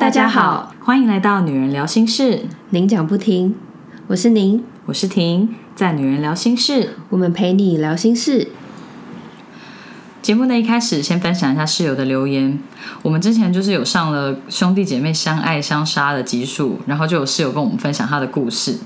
大家好，欢迎来到女人聊心事，您讲不停，我是您，我是婷，在女人聊心事，我们陪你聊心事。节目的一开始，先分享一下室友的留言。我们之前就是有上了兄弟姐妹相爱相杀的集数，然后就有室友跟我们分享他的故事。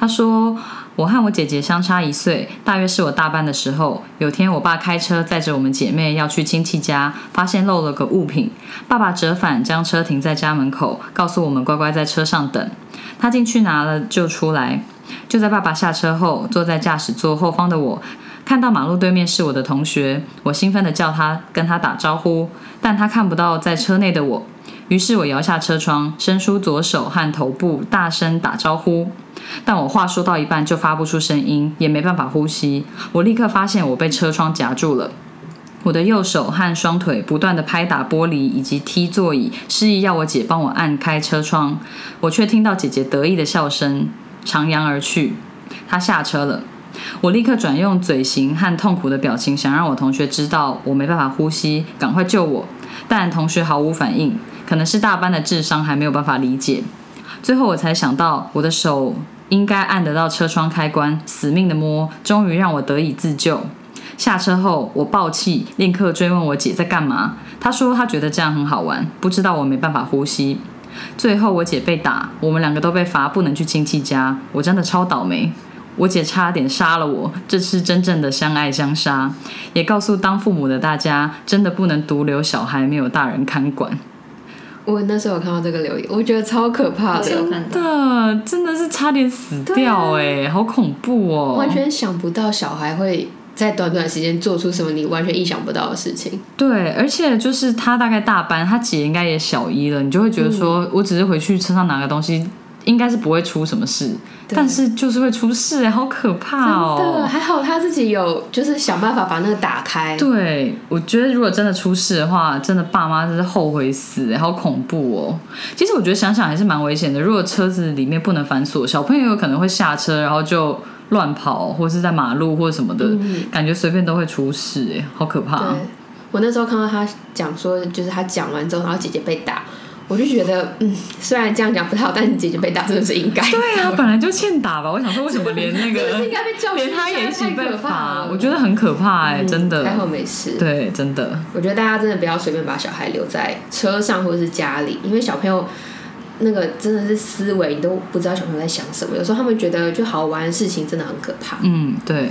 他说：“我和我姐姐相差一岁，大约是我大班的时候，有天我爸开车载着我们姐妹要去亲戚家，发现漏了个物品。爸爸折返将车停在家门口，告诉我们乖乖在车上等。他进去拿了就出来。就在爸爸下车后，坐在驾驶座后方的我。”看到马路对面是我的同学，我兴奋地叫他跟他打招呼，但他看不到在车内的我。于是我摇下车窗，伸出左手和头部，大声打招呼。但我话说到一半就发不出声音，也没办法呼吸。我立刻发现我被车窗夹住了，我的右手和双腿不断地拍打玻璃以及踢座椅，示意要我姐帮我按开车窗。我却听到姐姐得意的笑声，徜徉而去。她下车了。我立刻转用嘴型和痛苦的表情，想让我同学知道我没办法呼吸，赶快救我。但同学毫无反应，可能是大班的智商还没有办法理解。最后我才想到，我的手应该按得到车窗开关，死命的摸，终于让我得以自救。下车后，我爆气，立刻追问我姐在干嘛。她说她觉得这样很好玩，不知道我没办法呼吸。最后我姐被打，我们两个都被罚不能去亲戚家，我真的超倒霉。我姐差点杀了我，这是真正的相爱相杀。也告诉当父母的大家，真的不能独留小孩没有大人看管。我那时候有看到这个留言，我觉得超可怕的，真的真的是差点死掉哎，好恐怖哦！完全想不到小孩会在短短时间做出什么你完全意想不到的事情。对，而且就是他大概大班，他姐应该也小一了，你就会觉得说我只是回去车上拿个东西。应该是不会出什么事，但是就是会出事哎，好可怕哦！真的，还好他自己有就是想办法把那个打开。对，我觉得如果真的出事的话，真的爸妈真是后悔死哎，好恐怖哦！其实我觉得想想还是蛮危险的。如果车子里面不能反锁，小朋友有可能会下车，然后就乱跑，或是在马路或者什么的，感觉随便都会出事哎，好可怕！我那时候看到他讲说，就是他讲完之后，然后姐姐被打。我就觉得，嗯，虽然这样讲不太好，但是你姐姐被打真的是应该。对啊，本来就欠打吧。我想说，为什么连那个 连他也一起被罚？我觉得很可怕哎，真的。还好没事。对，真的。我觉得大家真的不要随便把小孩留在车上或者是家里，因为小朋友那个真的是思维，你都不知道小朋友在想什么。有时候他们觉得就好玩的事情，真的很可怕。嗯，对。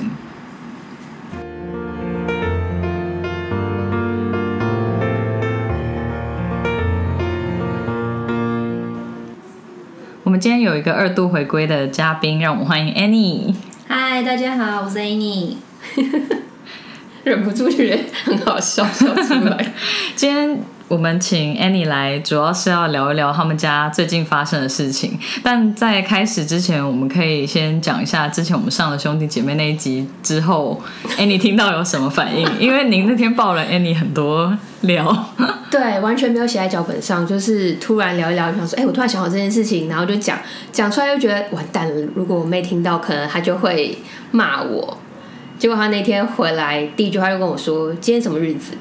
们今天有一个二度回归的嘉宾，让我们欢迎 Annie。嗨，大家好，我是 Annie。忍不住觉得很好笑，笑出来。今天。我们请 Annie 来，主要是要聊一聊他们家最近发生的事情。但在开始之前，我们可以先讲一下之前我们上了兄弟姐妹那一集之后，Annie 听到有什么反应？因为您那天爆了 Annie 很多聊，对，完全没有写在脚本上，就是突然聊一聊，就想说，哎，我突然想好这件事情，然后就讲讲出来，又觉得完蛋了。如果我妹听到，可能她就会骂我。结果她那天回来，第一句话就跟我说：“今天什么日子？”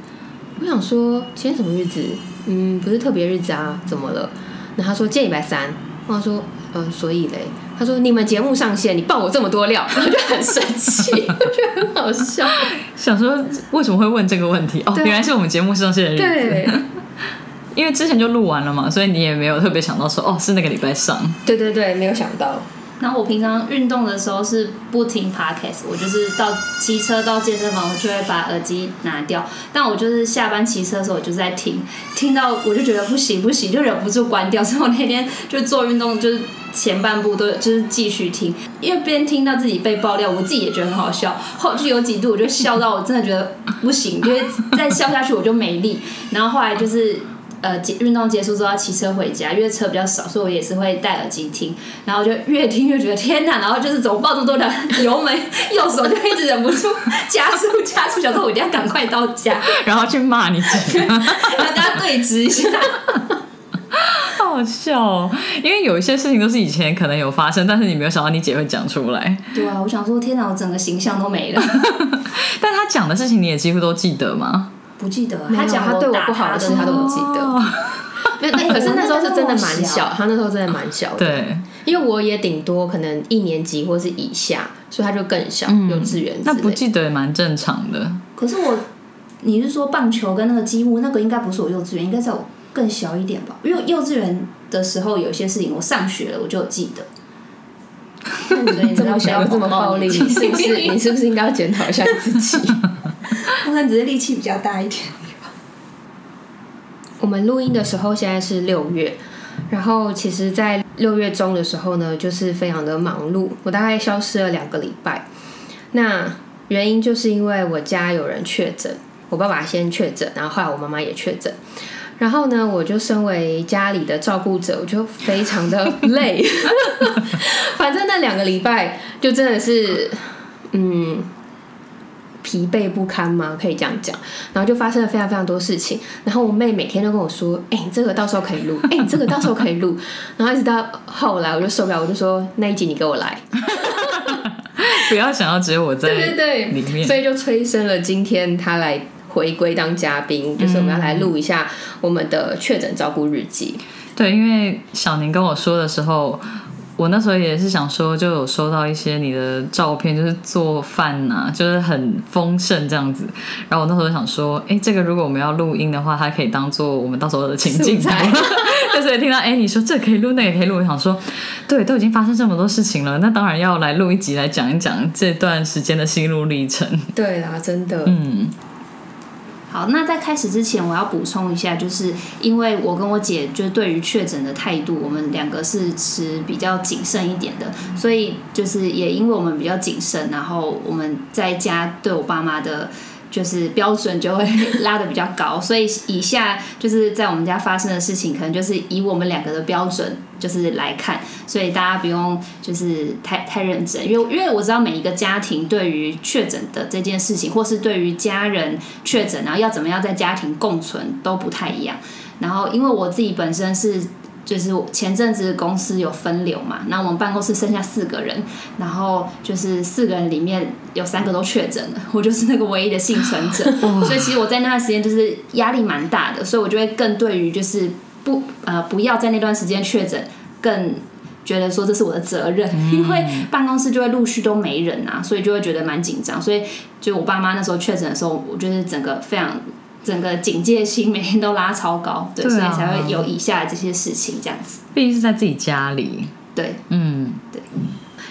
我想说今天什么日子？嗯，不是特别日子啊，怎么了？那他说今天礼拜三。我说呃，所以嘞，他说你们节目上线，你爆我这么多料，我就很生气，我觉得很好笑。想说为什么会问这个问题？哦，原来是我们节目上线的日子。因为之前就录完了嘛，所以你也没有特别想到说哦，是那个礼拜上。对对对，没有想到。然后我平常运动的时候是不听 podcast，我就是到骑车到健身房，我就会把耳机拿掉。但我就是下班骑车的时候，我就在听，听到我就觉得不行不行，就忍不住关掉。所以我那天就做运动，就是前半部都就是继续听，因为边听到自己被爆料，我自己也觉得很好笑。后就有几度我就笑到我真的觉得不行，因为再笑下去我就没力。然后后来就是。呃，结运动结束之后要骑车回家，因为车比较少，所以我也是会戴耳机听，然后就越听越觉得天哪，然后就是怎么抱这么多的油门，右手就一直忍不住加速加速，想说我一定要赶快到家，然后去骂你姐，然后跟他对峙一下，好笑，哦，因为有一些事情都是以前可能有发生，但是你没有想到你姐会讲出来。对啊，我想说天哪，我整个形象都没了。但他讲的事情你也几乎都记得吗？不记得，他讲他对我不好的事，他都不记得。没有，可是那时候是真的蛮小，他那时候真的蛮小的。对，因为我也顶多可能一年级或是以下，所以他就更小，幼稚园。那不记得也蛮正常的。可是我，你是说棒球跟那个积木那个应该不是我幼稚园，应该在我更小一点吧？因为幼稚园的时候有些事情我上学了，我就有记得。那你这么小又这么暴力，你是不是你是不是应该要检讨一下你自己？我可能只是力气比较大一点。我们录音的时候现在是六月，然后其实，在六月中的时候呢，就是非常的忙碌，我大概消失了两个礼拜。那原因就是因为我家有人确诊，我爸爸先确诊，然后后来我妈妈也确诊。然后呢，我就身为家里的照顾者，我就非常的累。反正那两个礼拜就真的是，嗯，疲惫不堪吗？可以这样讲。然后就发生了非常非常多事情。然后我妹每天都跟我说：“哎、你这个到时候可以录，哎、你这个到时候可以录。”然后一直到后来，我就受不了，我就说：“那一集你给我来。”不要想要只有我在对对对，里面所以就催生了今天他来回归当嘉宾，就是我们要来录一下我们的确诊照顾日记。对，因为小宁跟我说的时候，我那时候也是想说，就有收到一些你的照片，就是做饭呐、就是很丰盛这样子。然后我那时候想说，哎，这个如果我们要录音的话，它可以当做我们到时候的情境素材就是 听到哎，你说这可以录，那也可以录，我想说，对，都已经发生这么多事情了，那当然要来录一集来讲一讲这段时间的心路历程。对啦，真的，嗯，好，那在开始之前，我要补充一下，就是因为我跟我姐就是对于确诊的态度，我们两个是持比较谨慎一点的，所以就是也因为我们比较谨慎，然后我们在家对我爸妈的。就是标准就会拉的比较高，所以以下就是在我们家发生的事情，可能就是以我们两个的标准就是来看，所以大家不用就是太太认真，因为因为我知道每一个家庭对于确诊的这件事情，或是对于家人确诊，然后要怎么样在家庭共存都不太一样。然后因为我自己本身是。就是前阵子公司有分流嘛，那我们办公室剩下四个人，然后就是四个人里面有三个都确诊了，我就是那个唯一的幸存者，所以其实我在那段时间就是压力蛮大的，所以我就会更对于就是不呃不要在那段时间确诊更。觉得说这是我的责任，因为办公室就会陆续都没人啊，所以就会觉得蛮紧张。所以就我爸妈那时候确诊的时候，我就是整个非常整个警戒心每天都拉超高，对，所以才会有以下的这些事情这样子。毕竟是在自己家里，对，嗯，对。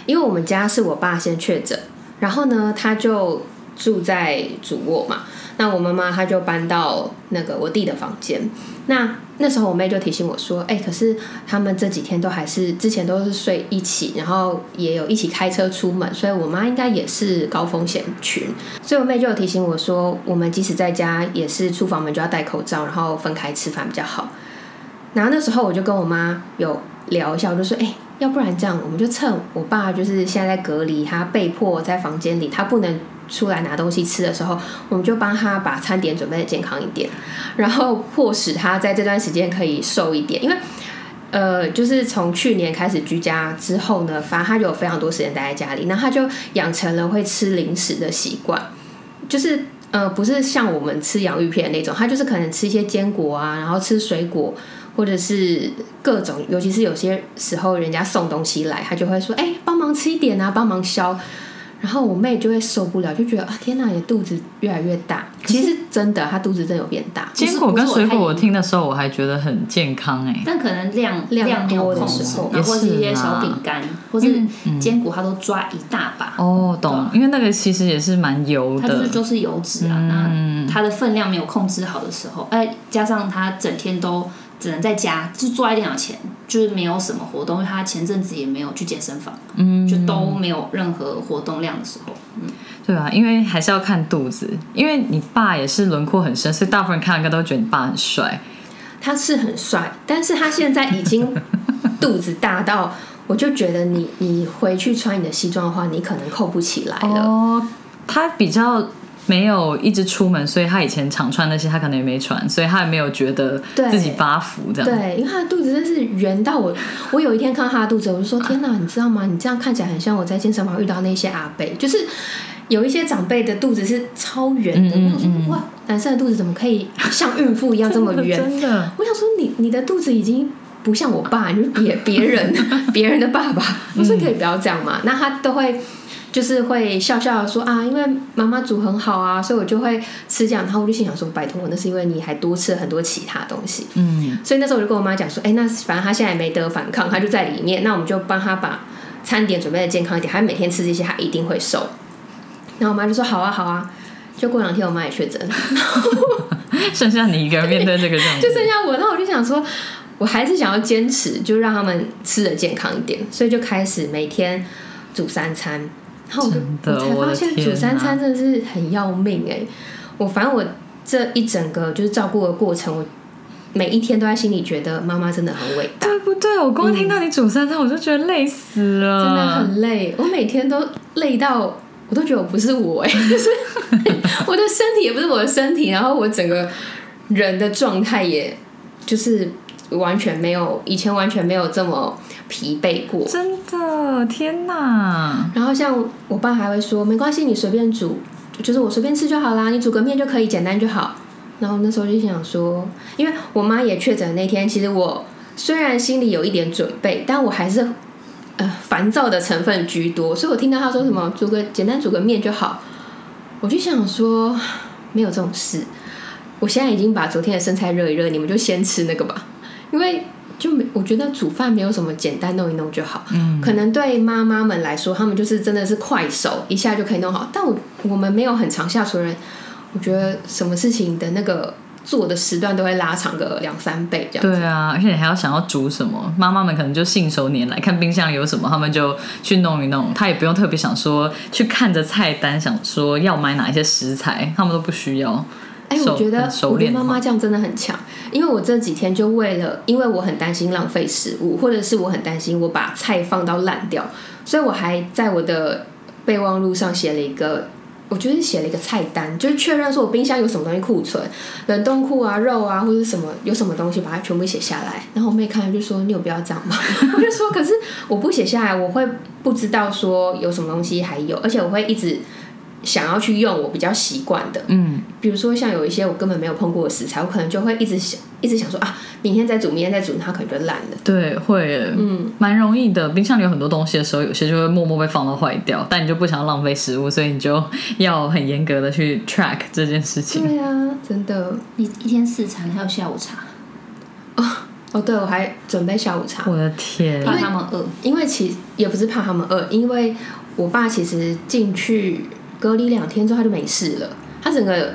因为我们家是我爸先确诊，然后呢，他就住在主卧嘛，那我妈妈她就搬到那个我弟的房间。那那时候我妹就提醒我说：“哎、可是他们这几天都还是之前都是睡一起，然后也有一起开车出门，所以我妈应该也是高风险群。”所以我妹就有提醒我说：“我们即使在家，也是出房门就要戴口罩，然后分开吃饭比较好。”然后那时候我就跟我妈有聊一下，我就说：“哎、要不然这样，我们就趁我爸就是现在在隔离，他被迫在房间里，他不能出来拿东西吃的时候，我们就帮他把餐点准备的健康一点，然后迫使他在这段时间可以瘦一点，因为。”呃，就是从去年开始居家之后呢，反正他就有非常多时间待在家里，那他就养成了会吃零食的习惯，就是呃，不是像我们吃洋芋片那种，他就是可能吃一些坚果啊，然后吃水果，或者是各种，尤其是有些时候人家送东西来，他就会说：“哎、帮忙吃一点啊，帮忙削。”然后我妹就会受不了，就觉得啊，天哪，你的肚子越来越大。其实真的，她肚子真的有变大。坚果跟水果，我听的时候我还觉得很健康哎、但可能量量多的时候，然后或是一些小饼干，或是坚果，它都抓一大把。哦，懂，因为那个其实也是蛮油的，它就是就是油脂啊，那它的分量没有控制好的时候，哎，加上它整天都只能在家，就坐在电脑前，就是没有什么活动，因为他前阵子也没有去健身房，嗯，就都没有任何活动量的时候，嗯对啊，因为还是要看肚子，因为你爸也是轮廓很深，所以大部分人看应该都觉得你爸很帅。他是很帅，但是他现在已经肚子大到，我就觉得你你回去穿你的西装的话，你可能扣不起来了。哦，他比较没有一直出门，所以他以前常穿那些，他可能也没穿，所以他也没有觉得自己发福这样。对，因为他的肚子真是圆到我，我有一天看到他的肚子，我就说：“天哪，你知道吗？你这样看起来很像我在健身房遇到那些阿伯，就是有一些长辈的肚子是超圆的，嗯嗯我想嗯哇，男生的肚子怎么可以像孕妇一样这么圆？真的，我想说你你的肚子已经不像我爸，你就是别别人 别人的爸爸。我说可以不要这样嘛？那他都会就是会笑笑的说啊，因为妈妈煮很好啊，所以我就会吃这样。然后我就心想说，拜托，那是因为你还多吃了很多其他东西。嗯，所以那时候我就跟我妈讲说，哎、那反正她现在也没得反抗，她就在里面，那我们就帮她把餐点准备的健康一点，她每天吃这些，她一定会瘦。然后我妈就说好啊好啊，就过两天我妈也确诊了。剩下你一个人面对这个任务，就剩下我，那我就想说，我还是想要坚持，就让他们吃的健康一点，所以就开始每天煮三餐。然后我就真的我才发现煮三餐真的是很要命哎、我反正我这一整个就是照顾的过程，我每一天都在心里觉得妈妈真的很伟大，对不对？我光听到你煮三餐，我就觉得累死了，真的很累。我每天都累到，我都觉得我不是我哎、就 是我的身体也不是我的身体，然后我整个人的状态也就是完全没有以前完全没有这么疲惫过。真的，天哪！然后像我爸还会说，没关系，你随便煮，就是我随便吃就好啦，你煮个面就可以，简单就好。然后那时候就想说，因为我妈也确诊那天，其实我虽然心里有一点准备，但我还是呃烦躁的成分居多，所以我听到她说什么煮个简单煮个面就好，我就想说没有这种事。我现在已经把昨天的生菜热一热，你们就先吃那个吧，因为就没我觉得煮饭没有什么简单弄一弄就好。嗯，可能对妈妈们来说，他们就是真的是快手，一下就可以弄好。但我我们没有很常下厨的人，我觉得什么事情的那个做的时段都会拉长个两三倍这样。对啊，而且你还要想要煮什么，妈妈们可能就信手拈来，看冰箱里有什么，他们就去弄一弄，他也不用特别想说去看着菜单，想说要买哪一些食材，他们都不需要。哎、熟我觉得我觉得妈妈这样真的很强，因为我这几天就为了，因为我很担心浪费食物，或者是我很担心我把菜放到烂掉，所以我还在我的备忘录上写了一个。我就是写了一个菜单，就是确认说我冰箱有什么东西库存，冷冻库啊、肉啊或者什么有什么东西，把它全部写下来。然后我妹看了就说：“你有必要这样吗？” 我就说：“可是我不写下来，我会不知道说有什么东西还有，而且我会一直想要去用我比较习惯的。嗯，比如说像有一些我根本没有碰过的食材，我可能就会一直想，一直想说啊，明天再煮，明天再煮，它可能就烂了。对，会耶，嗯，蛮容易的。冰箱里有很多东西的时候，有些就会默默被放到坏掉，但你就不想要浪费食物，所以你就要很严格的去 track 这件事情。对啊，真的。你一天四餐还有下午茶，哦哦，对，我还准备下午茶，我的天，怕他们饿。因为其也不是怕他们饿，因为我爸其实进去隔离两天之后他就没事了，他整个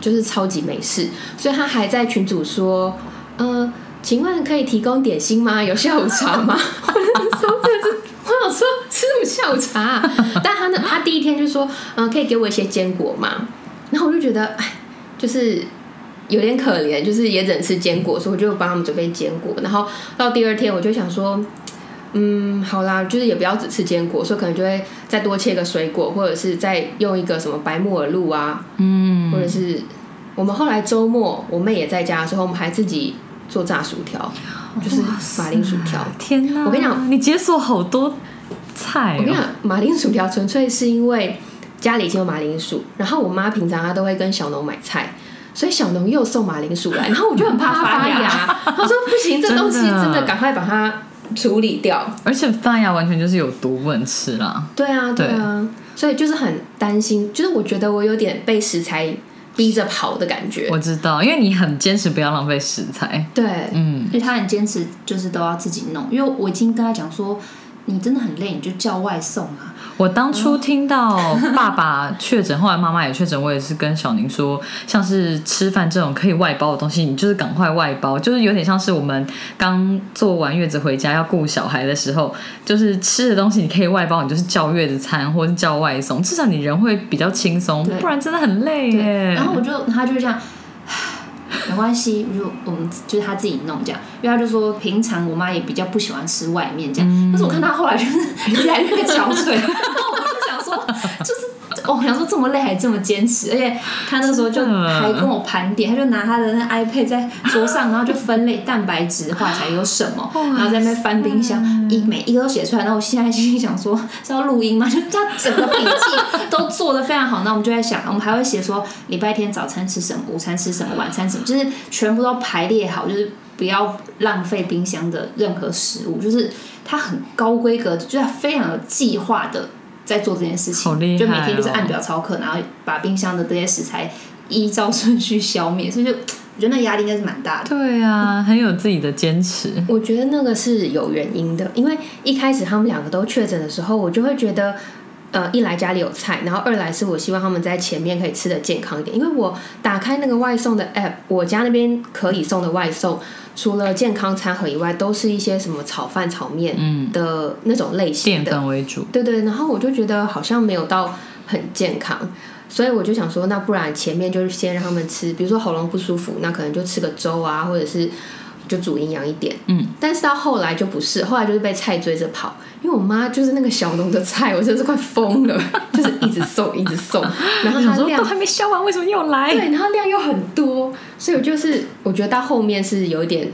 就是超级没事，所以他还在群组说，呃，请问可以提供点心吗？有下午茶吗？我真的，我想说吃什么下午茶、但他呢，他第一天就说，嗯、可以给我一些坚果吗？然后我就觉得，哎，就是。有点可怜，就是也只能吃坚果，所以我就帮他们准备坚果。然后到第二天，我就想说，嗯，好啦，就是也不要只吃坚果，所以可能就会再多切个水果，或者是再用一个什么白木耳露啊，嗯，或者是我们后来周末我妹也在家的时候，我们还自己做炸薯条，就是马铃薯条。天哪！我跟你讲，你解锁好多菜、哦。我跟你讲，马铃薯条纯粹是因为家里已经有马铃薯，然后我妈平常她都会跟小农买菜。所以小农又送马铃薯来，然后我就很怕它发芽。她说不行，这东西真的赶快把它处理掉。而且发芽完全就是有毒，不能吃啦。对啊，对啊，所以就是很担心，就是我觉得我有点被食材逼着跑的感觉。我知道，因为你很坚持不要浪费食材。对，嗯，因为他很坚持，就是都要自己弄。因为我已经跟他讲说，你真的很累，你就叫外送啊。我当初听到爸爸确诊，后来妈妈也确诊，我也是跟小宁说，像是吃饭这种可以外包的东西，你就是赶快外包，就是有点像是我们刚坐完月子回家要顾小孩的时候，就是吃的东西你可以外包，你就是叫月子餐或是叫外送，至少你人会比较轻松，不然真的很累耶。然后我就他就这样，没关系，就我们就是他自己弄这样，因为他就说平常我妈也比较不喜欢吃外面这样，但是我看他后来就是越来越憔悴，然后我就想说，就是哦，我想说这么累还这么坚持，而且他那时候就还跟我盘点，他就拿他的那 iPad 在桌上，然后就分类蛋白质化材有什么，然后在那边翻冰箱，一每一个都写出来。然后我现在心里想说是要录音吗？就他整个笔记都做的非常好。那我们就在想，我们还会写说礼拜天早餐吃什么，午餐吃什么，晚餐什么，就是全部都排列好，就是不要浪费冰箱的任何食物，就是它很高规格，就是它非常有计划的在做这件事情，好厉害就每天就是哦按表操课，然后把冰箱的这些食材依照顺序消灭，所以就我觉得那压力应该是蛮大的。对啊，很有自己的坚持。我觉得那个是有原因的，因为一开始他们两个都确诊的时候，我就会觉得，呃，一来家里有菜，然后二来是我希望他们在前面可以吃的健康一点，因为我打开那个外送的 app，我家那边可以送的外送，除了健康餐盒以外，都是一些什么炒饭、炒面的那种类型淀的，粉为主，对对，然后我就觉得好像没有到很健康，所以我就想说，那不然前面就是先让他们吃，比如说喉咙不舒服，那可能就吃个粥啊，或者是就煮营养一点。嗯，但是到后来就不是，后来就是被菜追着跑，因为我妈就是那个小农的菜，我真是快疯了，就是一直送一直送，然后它量想说都还没消完，为什么又来？对，然后量又很多，所以我就是我觉得到后面是有一点。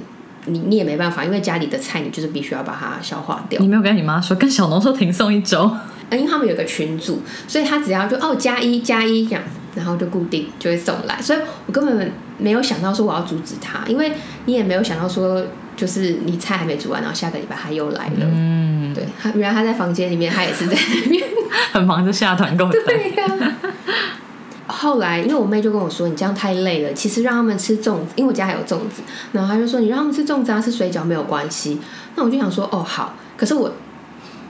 你你也没办法，因为家里的菜你就是必须要把它消化掉。你没有跟你妈说，跟小农说停送一周，呃，因为他们有个群组，所以他只要就哦加一加一这样，然后就固定就会送来，所以我根本没有想到说我要阻止他，因为你也没有想到说就是你菜还没煮完，然后下个礼拜他又来了，嗯，对他原来他在房间里面，他也是在那边，很忙着下团购单。对呀、后来，因为我妹就跟我说：“你这样太累了，其实让他们吃粽子，因为我家还有粽子。”然后她就说：“你让他们吃粽子啊，吃水饺没有关系。”那我就想说：“哦，好。”可是我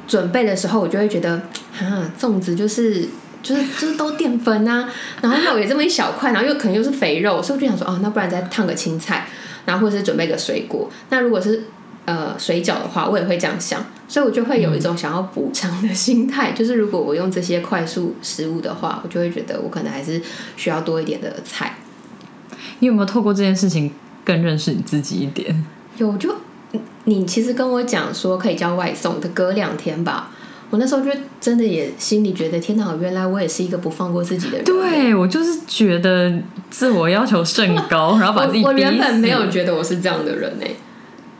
准备的时候，我就会觉得，啊，粽子就是就是就是都淀粉啊，然后肉也这么一小块，然后又可能又是肥肉，所以我就想说：“哦，那不然再烫个青菜，然后或者是准备个水果。那如果是呃水饺的话，我也会这样想，所以我就会有一种想要补偿的心态，就是如果我用这些快速食物的话，我就会觉得我可能还是需要多一点的菜。你有没有透过这件事情更认识你自己一点？有就你你其实跟我讲说可以叫外送的，隔两天吧。我那时候就真的也心里觉得，天哪！原来我也是一个不放过自己的人。对我就是觉得自我要求甚高，然后把自己我我原本没有觉得我是这样的人呢、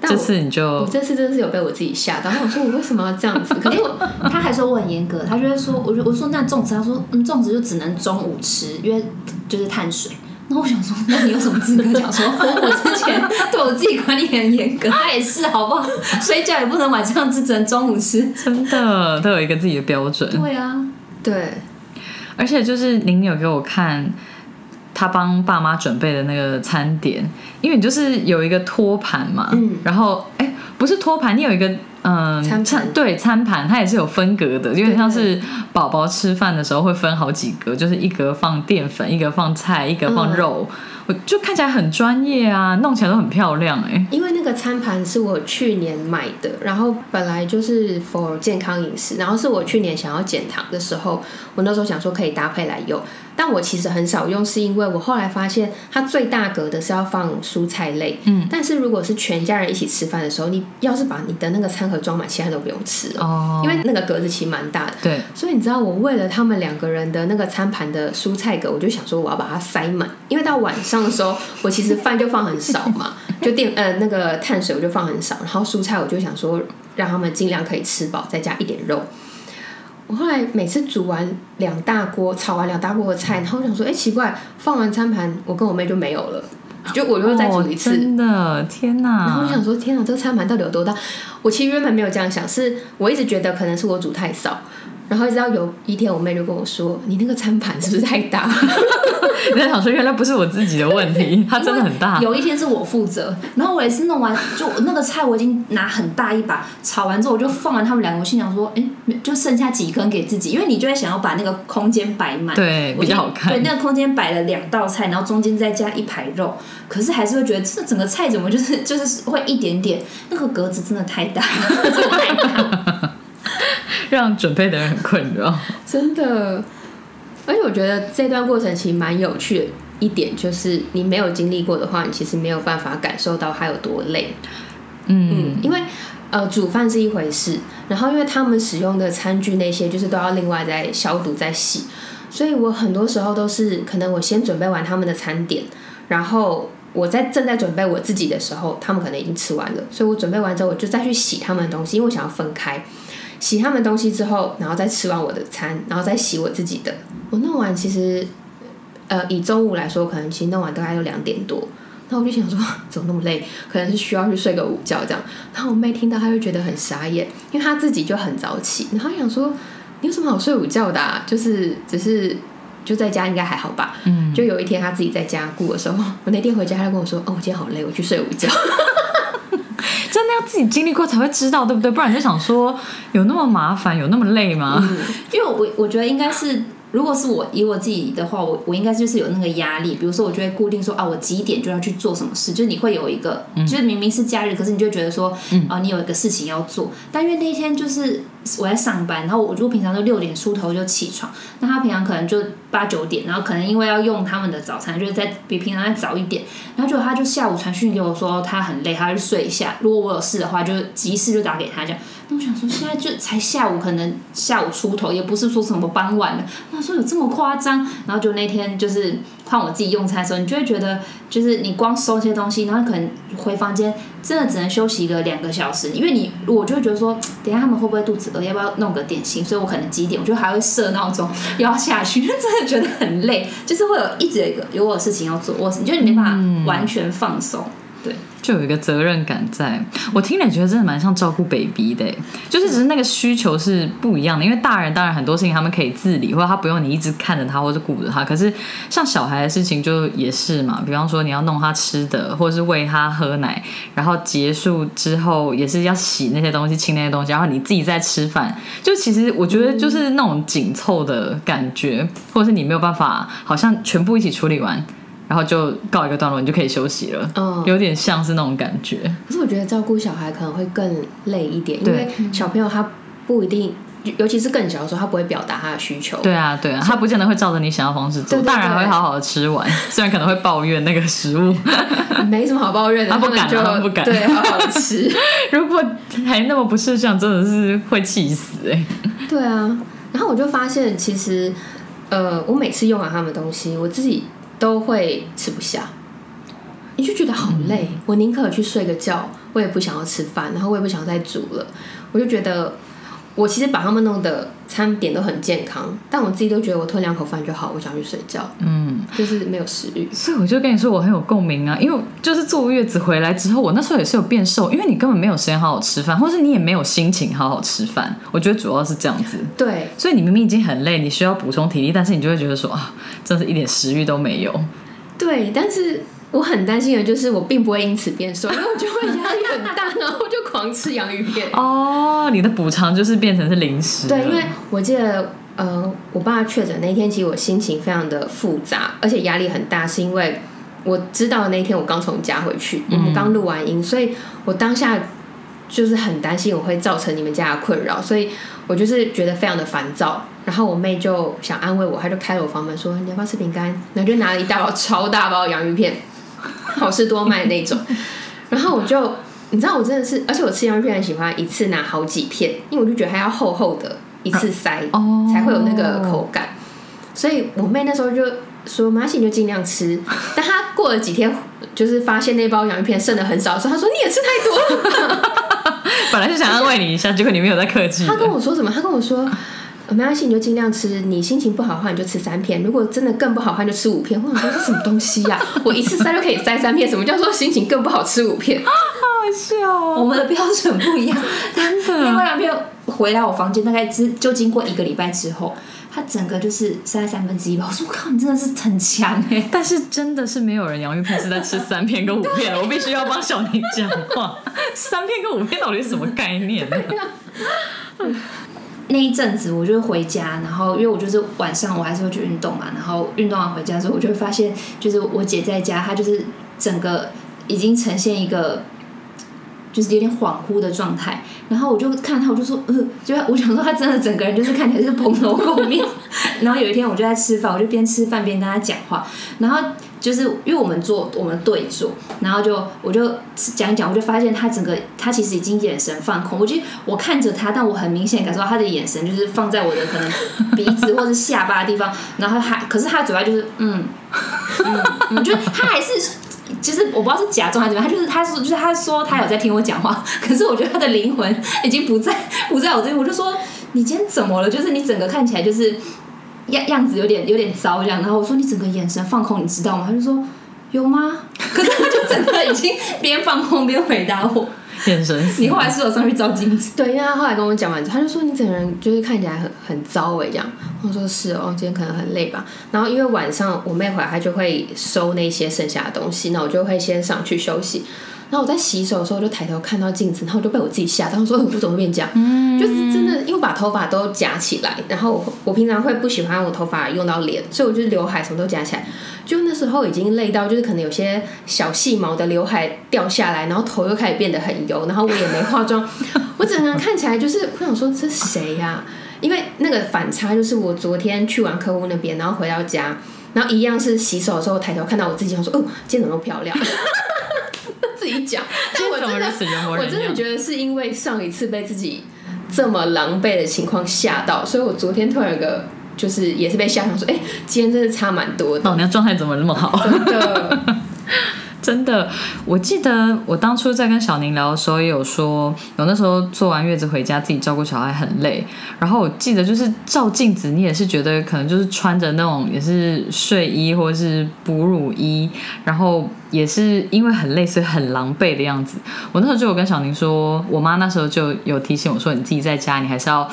但这次你就这次真的是有被我自己吓到，然后我说我为什么要这样子？可是我 他还说我很严格，他就会说，我就我说那粽子，他说嗯粽子就只能中午吃，因为就是碳水。那我想说，那你有什么资格讲说我之前对我自己管理很严格？他也是好不好？水饺也不能晚上吃，只能中午吃。真的都有一个自己的标准。对啊，对而且就是您有给我看他帮爸妈准备的那个餐点，因为你就是有一个托盘嘛，嗯然后哎、不是托盘，你有一个嗯餐盘。对餐盘，它也是有分隔的，有点像是宝宝吃饭的时候会分好几格，就是一格放淀粉，一格放菜，一格放嗯。肉，我就看起来很专业啊，弄起来都很漂亮哎、因为那个餐盘是我去年买的，然后本来就是 for 健康饮食，然后是我去年想要减糖的时候，我那时候想说可以搭配来用，但我其实很少用，是因为我后来发现它最大格的是要放蔬菜类，嗯，但是如果是全家人一起吃饭的时候，你要是把你的那个餐盒装满，其他都不用吃了，哦，因为那个格子其实蛮大的。对，所以你知道，我为了他们两个人的那个餐盘的蔬菜格，我就想说我要把它塞满，因为到晚上的时候，我其实饭就放很少嘛，就电呃那个碳水我就放很少，然后蔬菜我就想说让他们尽量可以吃饱，再加一点肉。我后来每次煮完两大锅，炒完两大锅的菜，然后我想说，哎、奇怪，放完餐盘，我跟我妹就没有了，就我又再煮一次。哦、真的天哪！然后我想说，天哪，这个餐盘到底有多大？我其实原本没有这样想，是我一直觉得可能是我煮太少，然后一直到有一天我妹就跟我说：“你那个餐盘是不是太大 你在想说，原来不是我自己的问题，它真的很大。有一天是我负责，然后我也是弄完，就那个菜我已经拿很大一把炒完之后，我就放完他们两个，我心想说，哎，就剩下几根给自己，因为你就会想要把那个空间摆满，对比较好看对，那个空间摆了两道菜，然后中间再加一排肉，可是还是会觉得这整个菜怎么就是就是会一点点，那个格子真的太大，真的太大。让准备的人很困扰。？”真的，而且我觉得这段过程其实蛮有趣的一点，就是你没有经历过的话，你其实没有办法感受到它有多累。嗯，嗯，因为呃，煮饭是一回事，然后因为他们使用的餐具那些，就是都要另外再消毒再洗，所以我很多时候都是可能我先准备完他们的餐点，然后我在正在准备我自己的时候，他们可能已经吃完了，所以我准备完之后，我就再去洗他们的东西，因为我想要分开。洗他们东西之后，然后再吃完我的餐，然后再洗我自己的。我弄完其实，呃，以中午来说，可能其实弄完大概就两点多。那我就想说，怎么那么累？可能是需要去睡个午觉这样。然后我妹听到，她就觉得很傻眼，因为她自己就很早起。然后想说，你有什么好睡午觉的？啊？就是只是就在家应该还好吧。嗯。就有一天她自己在家顾的时候，我那天回家，她就跟我说：“哦，我今天好累，我去睡午觉。” 真的要自己经历过才会知道，对不对？不然就想说有那么麻烦，有那么累吗？因为我我觉得应该是。如果是我以我自己的话，我我应该就是有那个压力。比如说，我就会固定说啊，我几点就要去做什么事。就是你会有一个，就是明明是假日，可是你就觉得说，啊，你有一个事情要做。但因为那天就是我在上班，然后我如果平常都六点出头就起床，那他平常可能就八九点，然后可能因为要用他们的早餐，就是在比平常再早一点。然后就他就下午传讯给我说他很累，他就睡一下。如果我有事的话，就急事就打给他这样。那我想说，现在就才下午，可能下午出头，也不是说什么傍晚了。他说有这么夸张？然后就那天就是换我自己用餐的时候，你就会觉得，就是你光收一些东西，然后可能回房间真的只能休息个两个小时，因为你我就会觉得说，等下他们会不会肚子饿，要不要弄个点心？所以我可能几点，我就还会设闹钟要下去，真的觉得很累，就是会有一直有一个有我事情要做，我你就你没办法完全放松。就有一个责任感在。我听了觉得真的蛮像照顾 baby 的，就是只是那个需求是不一样的。因为大人当然很多事情他们可以自理，或者他不用你一直看着他或者顾着他。可是像小孩的事情就也是嘛，比方说你要弄他吃的，或者是喂他喝奶，然后结束之后也是要洗那些东西、清那些东西，然后你自己在吃饭。就其实我觉得就是那种紧凑的感觉，或者是你没有办法好像全部一起处理完。然后就告一个段落，你就可以休息了。嗯，有点像是那种感觉。可是我觉得照顾小孩可能会更累一点，因为小朋友他不一定，尤其是更小的时候，他不会表达他的需求。对啊，对啊，他不见得会照着你想要方式做。大人还会好好的吃完，虽然可能会抱怨那个食物。没什么好抱怨的，他不敢，他不敢，对，好好吃。如果还那么不识相，真的是会气死哎。对啊，然后我就发现，其实呃，我每次用完他们东西，我自己。都会吃不下，你就觉得好累。我宁可去睡个觉，我也不想要吃饭，然后我也不想再煮了。我就觉得，我其实把他们弄的餐点都很健康，但我自己都觉得我吞两口饭就好，我想去睡觉。嗯，就是没有食欲。所以我就跟你说，我很有共鸣啊，因为就是坐月子回来之后，我那时候也是有变瘦，因为你根本没有时间好好吃饭，或是你也没有心情好好吃饭。我觉得主要是这样子。对，所以你明明已经很累，你需要补充体力，但是你就会觉得说啊。真是一点食欲都没有。对，但是我很担心的就是，我并不会因此变瘦，因为我就会压力很大，然后就狂吃洋芋片。哦，你的补偿就是变成是零食。对，因为我记得，呃，我爸确诊那天，其实我心情非常的复杂，而且压力很大，是因为我知道那天我刚从家回去，我们刚录完音，所以我当下就是很担心我会造成你们家的困扰，所以我就是觉得非常的烦躁。然后我妹就想安慰我，她就开了我房门说：“你要不要吃饼干？”然后就拿了一大包超大包洋芋片，好事多卖那种。然后我就，你知道我真的是，而且我吃洋芋片很喜欢一次拿好几片，因为我就觉得它要厚厚的，一次塞才会有那个口感。所以我妹那时候就说：“妈，你就尽量吃。”但她过了几天，就是发现那包洋芋片剩的很少，所以她说：“你也吃太多了。”本来是想安慰你一下，结果你没有在客气。她跟我说什么？她跟我说。没关系，你就尽量吃。你心情不好的话，你就吃三片。如果真的更不好的话，就吃五片。我想说是什么东西呀？我一次塞就可以塞三片，什么叫做心情更不好吃五片？好笑，我们的标准不一样。真的，另外两片回来我房间，大概之就经过一个礼拜之后，它整个就是塞三分之一吧。我说我靠，你真的是很强哎！但是真的是没有人洋芋片是在吃三片跟五片 我必须要帮小宁讲话。三片跟五片到底是什么概念呢？那一阵子，我就回家，然后因为我就是晚上我还是会去运动嘛，然后运动完回家之后，我就会发现，就是我姐在家，她就是整个已经呈现一个就是有点恍惚的状态，然后我就看他，我就说，呃，就我想说他真的整个人就是看起来是蓬头垢面，然后有一天我就在吃饭，我就边吃饭边跟他讲话，然后就是因为我们坐我们对坐，然后就我就讲一讲，我就发现他整个他其实已经眼神放空。我觉我看着他，但我很明显感受到他的眼神就是放在我的可能鼻子或者下巴的地方，然后还可是他嘴巴就是嗯嗯，我觉得他还是。其实我不知道是假装还是怎么，他就是他说就是他说他有在听我讲话，可是我觉得他的灵魂已经不在不在我这边，我就说你今天怎么了？就是你整个看起来就是样样子有点有点糟这样，然后我说你整个眼神放空，你知道吗？他就说有吗？可是他就整个已经边放空边回答我。眼神死你后来是有上去照镜子？对，因为他后来跟我讲完之后，他就说你整个人就是看起来很很糟哎，这样。我说是哦，今天可能很累吧。然后因为晚上我妹回来，她就会收那些剩下的东西，那我就会先上去休息。然后我在洗手的时候，就抬头看到镜子，然后我就被我自己吓到，说我怎么会变这样？就是真的，因为我把头发都夹起来，然后我我平常会不喜欢我头发用到脸，所以我就是刘海什么都夹起来。就那时候已经累到，就是可能有些小细毛的刘海掉下来，然后头又开始变得很油，然后我也没化妆，我整个人看起来就是我想说这是谁呀？因为那个反差就是我昨天去完客户那边，然后回到家，然后一样是洗手的时候抬头看到我自己，我说哦，今天怎么漂亮？自己讲，但我真的我真的觉得是因为上一次被自己这么狼狈的情况吓到，所以我昨天突然有个就是也是被吓到，说哎，今天真的差蛮多的。老娘状态怎么那么好？真的。真的，我记得我当初在跟小宁聊的时候，也有说，有那时候做完月子回家，自己照顾小孩很累。然后我记得就是照镜子，你也是觉得可能就是穿着那种也是睡衣或者是哺乳衣，然后也是因为很累，所以很狼狈的样子。我那时候就有跟小宁说，我妈那时候就有提醒我说，你自己在家，你还是要。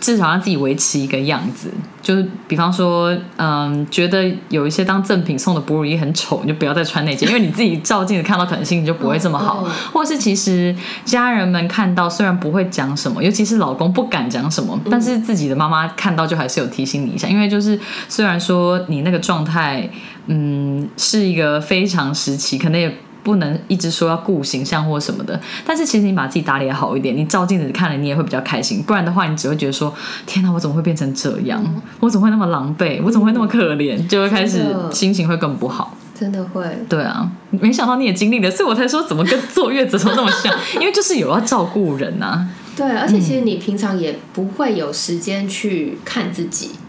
至少让自己维持一个样子，就是比方说，嗯，觉得有一些当赠品送的哺乳衣很丑，你就不要再穿那件，因为你自己照镜子看到可能心情就不会这么好。或是其实家人们看到虽然不会讲什么，尤其是老公不敢讲什么，但是自己的妈妈看到就还是有提醒你一下，因为就是虽然说你那个状态，嗯，是一个非常时期，可能也。不能一直说要顾形象或什么的，但是其实你把自己打理好一点，你照镜子看了你也会比较开心。不然的话，你只会觉得说：天哪，我怎么会变成这样？我怎么会那么狼狈？我怎么会那么可怜？就会开始心情会更不好。真的会。对啊，没想到你也经历了，所以我才说怎么跟坐月子都那么像，因为就是有要照顾人呐。对，而且其实你平常也不会有时间去看自己。嗯，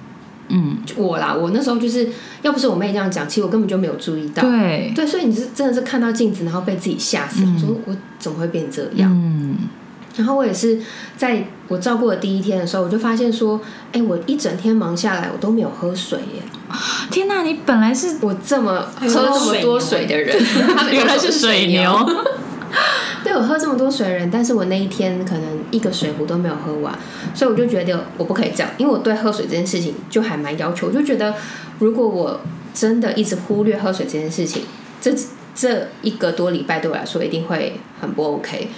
我啦，我那时候就是要不是我妹这样讲，其实我根本就没有注意到。对，对，所以你是真的是看到镜子，然后被自己吓死，说我怎么会变这样？嗯，然后我也是在我照顾的第一天的时候，我就发现说，哎，我一整天忙下来，我都没有喝水耶！天哪，你本来是我这么喝这么多水的人，原来是水牛。对我喝这么多水人，但是我那一天可能一个水壶都没有喝完，所以我就觉得我不可以这样，因为我对喝水这件事情就还蛮要求，我就觉得如果我真的一直忽略喝水这件事情，这这一个多礼拜对我来说一定会很不 OK。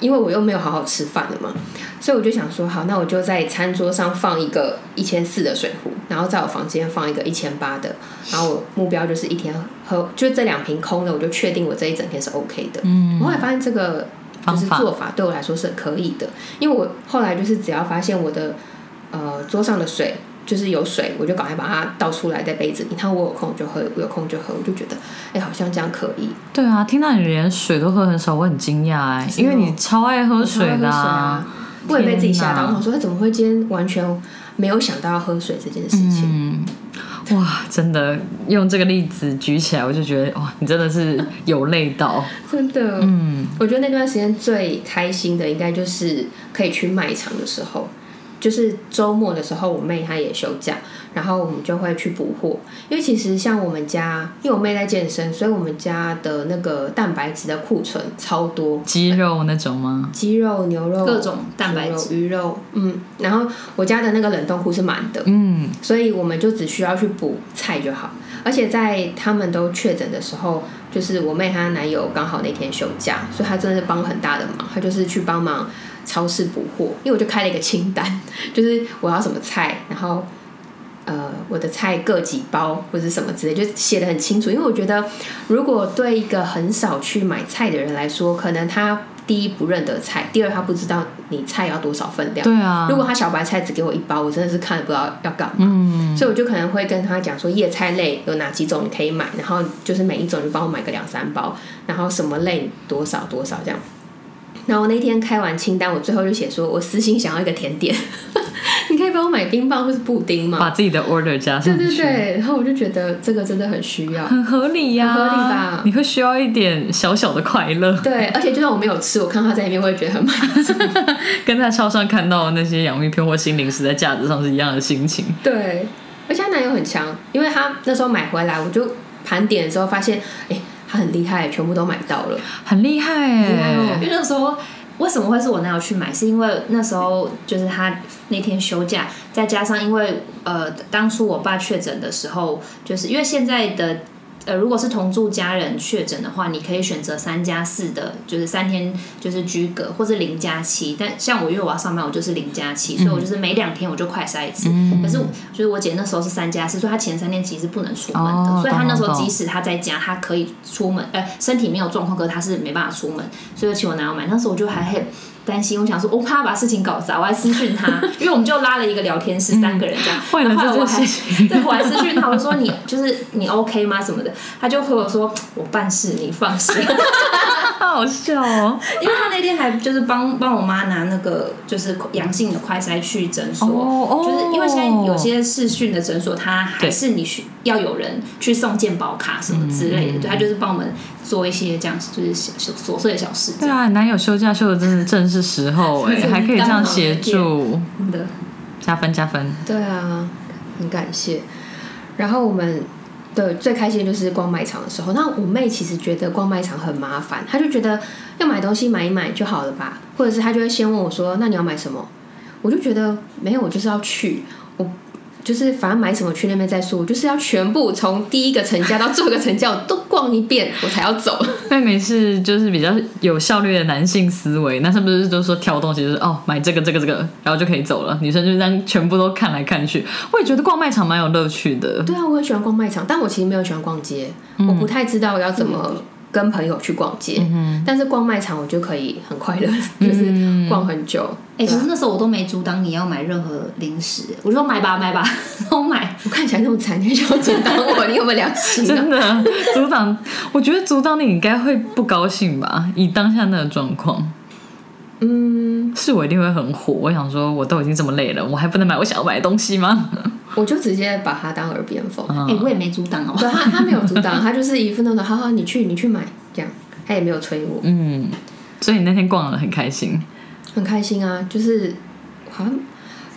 因为我又没有好好吃饭了嘛，所以我就想说，好，那我就在餐桌上放一个一千四的水壶，然后在我房间放一个一千八的，然后我目标就是一天喝，就这两瓶空的，我就确定我这一整天是 OK 的。嗯，我后来发现这个就是做法对我来说是可以的，因为我后来就是只要发现我的呃桌上的水。就是有水，我就赶快把它倒出来在杯子里。他我有空就喝，我有空就喝，我就觉得，哎，好像这样可以。对啊，听到你连水都喝很少，我很惊讶哎，因为你超爱喝水的啊。我也被自己吓到，我说他怎么会今天完全没有想到要喝水这件事情？嗯，哇，真的用这个例子举起来，我就觉得哇，你真的是有累到，真的。嗯，我觉得那段时间最开心的，应该就是可以去卖场的时候。就是周末的时候，我妹她也休假，然后我们就会去补货。因为其实像我们家，因为我妹在健身，所以我们家的那个蛋白质的库存超多。鸡肉那种吗？鸡肉、牛肉、各种蛋白质、鱼肉，嗯。然后我家的那个冷冻库是满的，嗯。所以我们就只需要去补菜就好。而且在他们都确诊的时候，就是我妹她男友刚好那天休假，所以她真的是帮很大的忙。她就是去帮忙。超市补货，因为我就开了一个清单，就是我要什么菜，然后呃我的菜各几包或者什么之类，就写的很清楚。因为我觉得，如果对一个很少去买菜的人来说，可能他第一不认得菜，第二他不知道你菜要多少分量。对啊，如果他小白菜只给我一包，我真的是看了不知道要干嘛。嗯，所以我就可能会跟他讲说，叶菜类有哪几种你可以买，然后就是每一种你帮我买个两三包，然后什么类多少多少这样。然后那天开完清单，我最后就写说，我私心想要一个甜点，你可以帮我买冰棒或是布丁吗？把自己的 order 加上去，对对对，然后我就觉得这个真的很需要。很合理呀、很合理吧你会需要一点小小的快乐，对，而且就算我没有吃，我看到他在里面，我也觉得很满足。跟在超上看到那些洋芋片或新零食在架子上是一样的心情。对，而且他男友很强，因为他那时候买回来，我就盘点的时候发现，哎，他很厉害，全部都买到了。很厉害哎、哦因为那时候为什么会是我男友去买？是因为那时候就是他那天休假，再加上因为呃当初我爸确诊的时候，就是因为现在的。呃，如果是同住家人确诊的话，你可以选择三加四的，就是三天就是居隔，或是零加七。但像我因为我要上班，我就是零加七，所以我就是每两天我就快筛一次。可是就是我姐那时候是三加四，所以她前三天其实不能出门的，哦所以她那时候即使她在家，她可以出门，呃，身体没有状况，可是她是没办法出门，所以请我男友买。那时候我就还很担心，我想说，我怕他把事情搞砸，我还私讯他，因为我们就拉了一个聊天室，三个人这样。会了这件然后我还对我还私讯他，我说你就是你 OK 吗什么的，他就和我说我办事，你放心。好笑哦。因为他那天还就是帮帮我妈拿那个就是阳性的快筛去诊所，哦哦就是因为现在有些视讯的诊所，他还是你需要有人去送健保卡什么之类的，对，他就是帮我们做一些这样就是小小琐碎的小事，对啊，男友休假休的真是正是时候哎、是 还可以这样协助，真的。加分加分。对啊，很感谢。然后我们对最开心就是逛卖场的时候。那我妹其实觉得逛卖场很麻烦，她就觉得要买东西买一买就好了吧，或者是她就会先问我说：“那你要买什么？”我就觉得没有，我就是要去，就是反正买什么去那边再说，我就是要全部从第一个成交到最后一个成交我都逛一遍，我才要走。妹妹是就是比较有效率的男性思维，男生不是就是说挑东西就是哦买这个这个这个，然后就可以走了，女生就这样全部都看来看去。我也觉得逛卖场蛮有乐趣的。对啊，我很喜欢逛卖场，但我其实没有喜欢逛街，我不太知道要怎么跟朋友去逛街。但是逛卖场我就可以很快乐，就是逛很久。哎、可是那时候我都没阻挡你要买任何零食，我说买吧买吧，都买。我看起来那么惨，你还想要阻挡我？你有没有良心啊？真的阻挡，我觉得阻挡你应该会不高兴吧？以当下那个状况，嗯，是我一定会很火。我想说，我都已经这么累了，我还不能买我想要买的东西吗？我就直接把它当耳边风。哎、我也没阻挡哦。对他，他没有阻挡，他就是一副那种，好好，你去，你去买，这样，他也没有催我，嗯，所以你那天逛了很开心。很开心啊。就是好像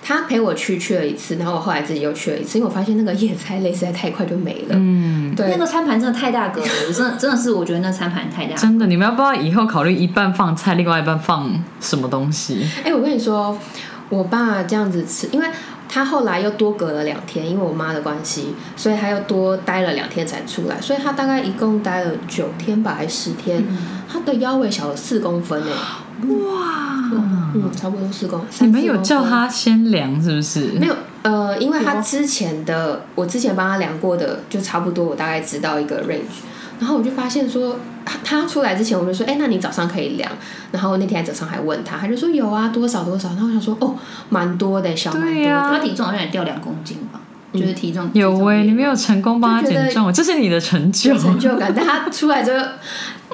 他陪我去去了一次，然后我后来自己又去了一次，因为我发现那个野菜类实在太快就没了。嗯，对那，个餐盘真的太大格了，我真的真的是我觉得那餐盘太大。真的，你们要不要以后考虑一半放菜，另外一半放什么东西？哎、我跟你说，我爸这样子吃，因为他后来又多隔了两天，因为我妈的关系，所以他又多待了两天才出来，所以他大概一共待了九天吧，还是十天，他的腰围小了四公分哎，哇，嗯，差不多四公。你们有叫他先量是不是？没有，呃，因为他之前的我之前帮他量过的，就差不多，我大概知道一个 range。然后我就发现说，他他出来之前，我就说，哎，那你早上可以量。然后那天早上还问他，他就说有啊，多少多少。然后我想说，哦，蛮多的，小蛮多他体重好像也掉两公斤吧，就是体重有喂、喂，你没有成功帮他减重，这是你的成就。成就感。但他出来之后，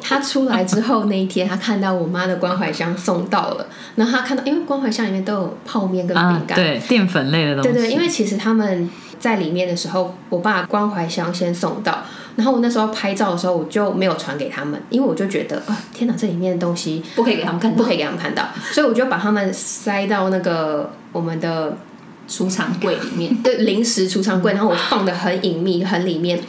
他出来之后那一天，他看到我妈的关怀箱送到了，然后他看到，因为关怀箱里面都有泡面跟啊饼，干，对，淀粉类的东西。对对，因为其实他们在里面的时候，我爸关怀箱先送到，然后我那时候拍照的时候，我就没有传给他们，因为我就觉得啊，天哪，这里面的东西不可以给他们看到不可以给他们看到，所以我就把他们塞到那个我们的储藏柜里面。对零食储藏柜，然后我放的很隐秘，很里面。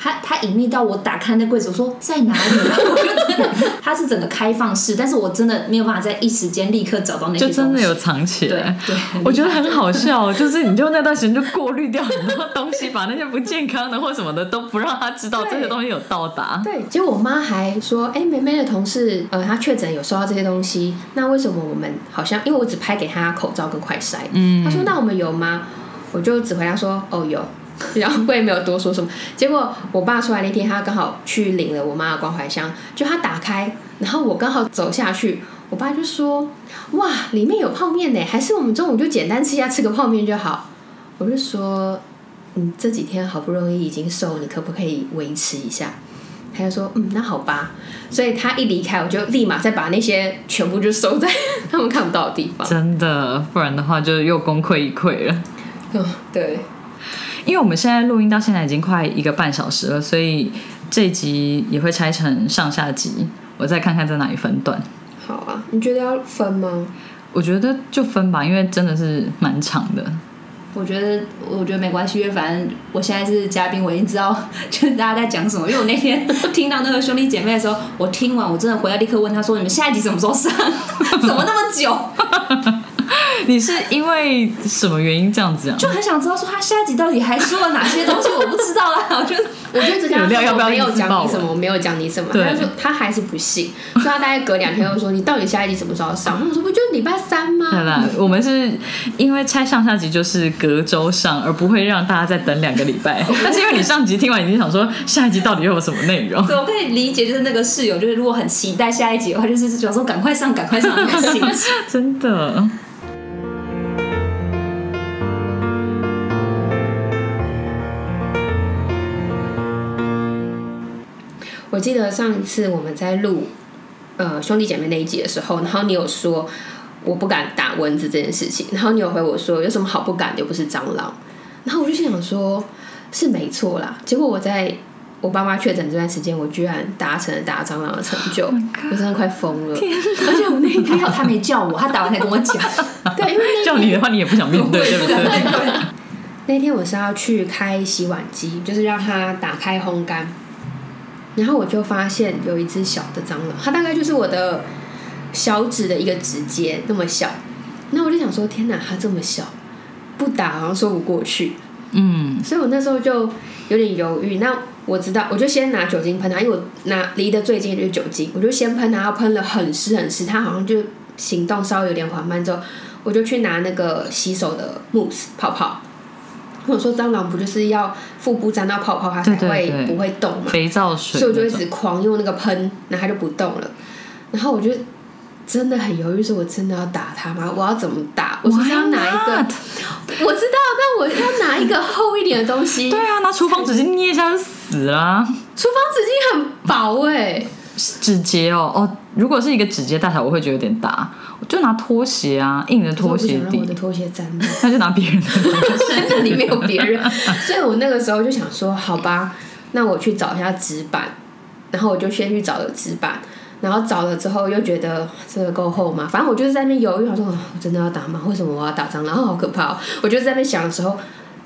它它隐秘到我打开那柜子，我说在哪里、啊？我就真的，它是整个开放式，但是我真的没有办法在一时间立刻找到那些。就真的有藏起来。对对，我觉得很好笑，就是你就那段时间就过滤掉很多东西，把那些不健康的或什么的都不让他知道对这些东西有到达。对，结果我妈还说，哎、梅梅的同事，呃，她确诊有收到这些东西，那为什么我们好像，因为我只拍给她口罩跟快筛，嗯她说那我们有吗？我就只回答说，哦有，然后我也没有多说什么。结果我爸出来那天，他刚好去领了我妈的关怀箱，就他打开，然后我刚好走下去，我爸就说：“哇，里面有泡面呢，还是我们中午就简单吃一下，吃个泡面就好。”我就说：“嗯，这几天好不容易已经瘦，你可不可以维持一下？”他就说：“嗯，那好吧。”所以他一离开，我就立马再把那些全部就收在 他们看不到的地方。真的，不然的话就又功亏一篑了。嗯，对，因为我们现在录音到现在已经快一个半小时了，所以这一集也会拆成上下集，我再看看在哪里分段。好啊，你觉得要分吗？我觉得就分吧，因为真的是蛮长的。我觉得，我觉得没关系，因为反正我现在是嘉宾，我已经知道就是大家在讲什么。因为我那天听到那个兄弟姐妹的时候，我听完我真的回来立刻问他说：“你们下一集什么时候上？怎么那么久？” 你是因为什么原因这样子啊？就很想知道说他下一集到底还说了哪些东西，我不知道 啦。我就我就只跟他说我没有讲你什么，我没有讲你什么，他就说他还是不信，所以他大概隔两天又说你到底下一集什么时候上？我说不就礼拜三吗？对啦，我们是因为拆上下集就是隔周上，而不会让大家再等两个礼拜。但是因为你上集听完，已经想说下一集到底又有什么内容？对，我可以理解，就是那个室友，就是如果很期待下一集的话，就是有时候赶快上，赶快上的那个心情。真的，我记得上一次我们在录呃兄弟姐妹那一集的时候，然后你有说我不敢打蚊子这件事情，然后你有回我说有什么好不敢的，又不是蟑螂。然后我就心想说，是没错啦。结果我在我爸妈确诊这段时间，我居然达成了打蟑螂的成就，我真的快疯了。而且我那一天还好他没叫我，他打完才跟我讲。对，因为叫你的话你也不想面对，对不对？那天我是要去开洗碗机，就是让它打开烘干，然后我就发现有一只小的蟑螂，它大概就是我的小指的一个指节那么小。那我就想说，天哪，它这么小，不打好像说不过去，嗯，所以我那时候就有点犹豫。那我知道，我就先拿酒精喷它，因为我拿离得最近就是酒精，我就先喷它，它喷了很湿很湿，它好像就行动稍微有点缓慢之后，我就去拿那个洗手的慕斯泡泡。我说蟑螂不就是要腹部沾到泡泡它才会不会动嘛？肥皂水所以我就一直狂用那个喷，然后它就不动了。然后我就真的很犹豫，说我真的要打它吗？我要怎么打？我是要拿一个？我知道，但我要拿一个厚一点的东西。对啊，拿厨房纸巾捏一下就死了、厨房纸巾很薄哎、指节哦哦，如果是一个指节大小，我会觉得有点大，我就拿拖鞋啊，硬的拖鞋底我的，拖鞋沾到，那就拿别人的。真的里面有别人，所以我那个时候就想说，好吧，那我去找一下纸板，然后我就先去找了纸板，然后找了之后又觉得这个够厚吗？反正我就是在那边犹豫，我说哦我真的要打吗？为什么我要打蟑螂？好可怕、哦！我就在那边想的时候，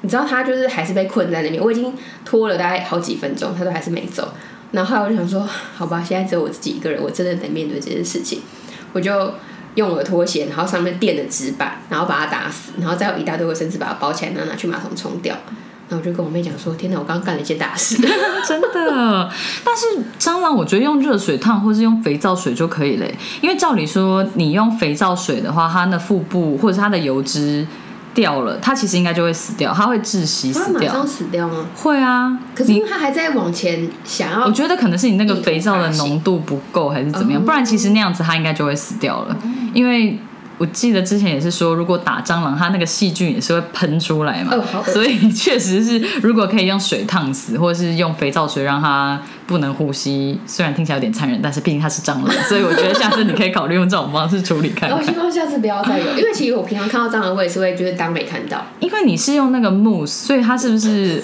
你知道他就是还是被困在那边，我已经拖了大概好几分钟，他都还是没走。然后我就想说，好吧，现在只有我自己一个人，我真的得面对这件事情，我就用我的拖鞋，然后上面垫的纸板，然后把它打死，然后再有一大堆卫生纸把它包起来，然后拿去马桶冲掉。然后我就跟我妹讲说：“天哪，我刚刚干了一件大事。真的，但是蟑螂我觉得用热水烫或是用肥皂水就可以嘞，因为照理说你用肥皂水的话，它的腹部或者它的油脂掉了，它其实应该就会死掉，它会窒息”死掉会马上。死掉吗？会啊，可是因为它还在往前想要，我觉得可能是你那个肥皂的浓度不够，还是怎么样，哦不然其实那样子它应该就会死掉了，因为。我记得之前也是说，如果打蟑螂，它那个细菌也是会喷出来嘛，哦所以确实是，如果可以用水烫死，或者是用肥皂水让它不能呼吸，虽然听起来有点残忍，但是毕竟它是蟑螂，所以我觉得下次你可以考虑用这种方式处理看然后 希。望下次不要再有，因为其实我平常看到蟑螂，我也是会就是当没看到。因为你是用那个 mousse，所以它是不是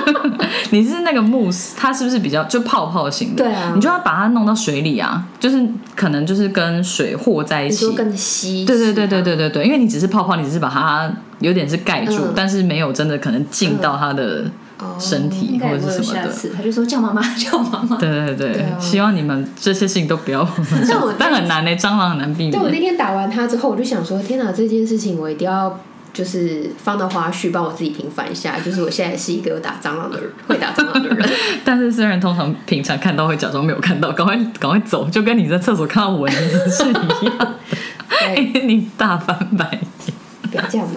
你是那个 mousse，它是不是比较就泡泡型的？对啊你就要把它弄到水里啊，就是可能就是跟水和在一起。更稀？对对对对对对对，因为你只是泡泡，你只是把它有点是盖住，嗯但是没有真的可能进到它的哦身体或者是什么的。他就说叫妈妈，叫妈妈。对 对对，希望你们这些事情都不要发生但我但很难呢、蟑螂很难避免对我那。天打完它之后，我就想说，天哪，这件事情我一定要就是放到花絮，帮我自己平反一下。就是我现在是一个有打蟑螂的人，会打蟑螂的人。但是虽然通常平常看到会假装没有看到，赶快赶快走，就跟你在厕所看到蚊子是一样你大翻白眼。不要这样嘛。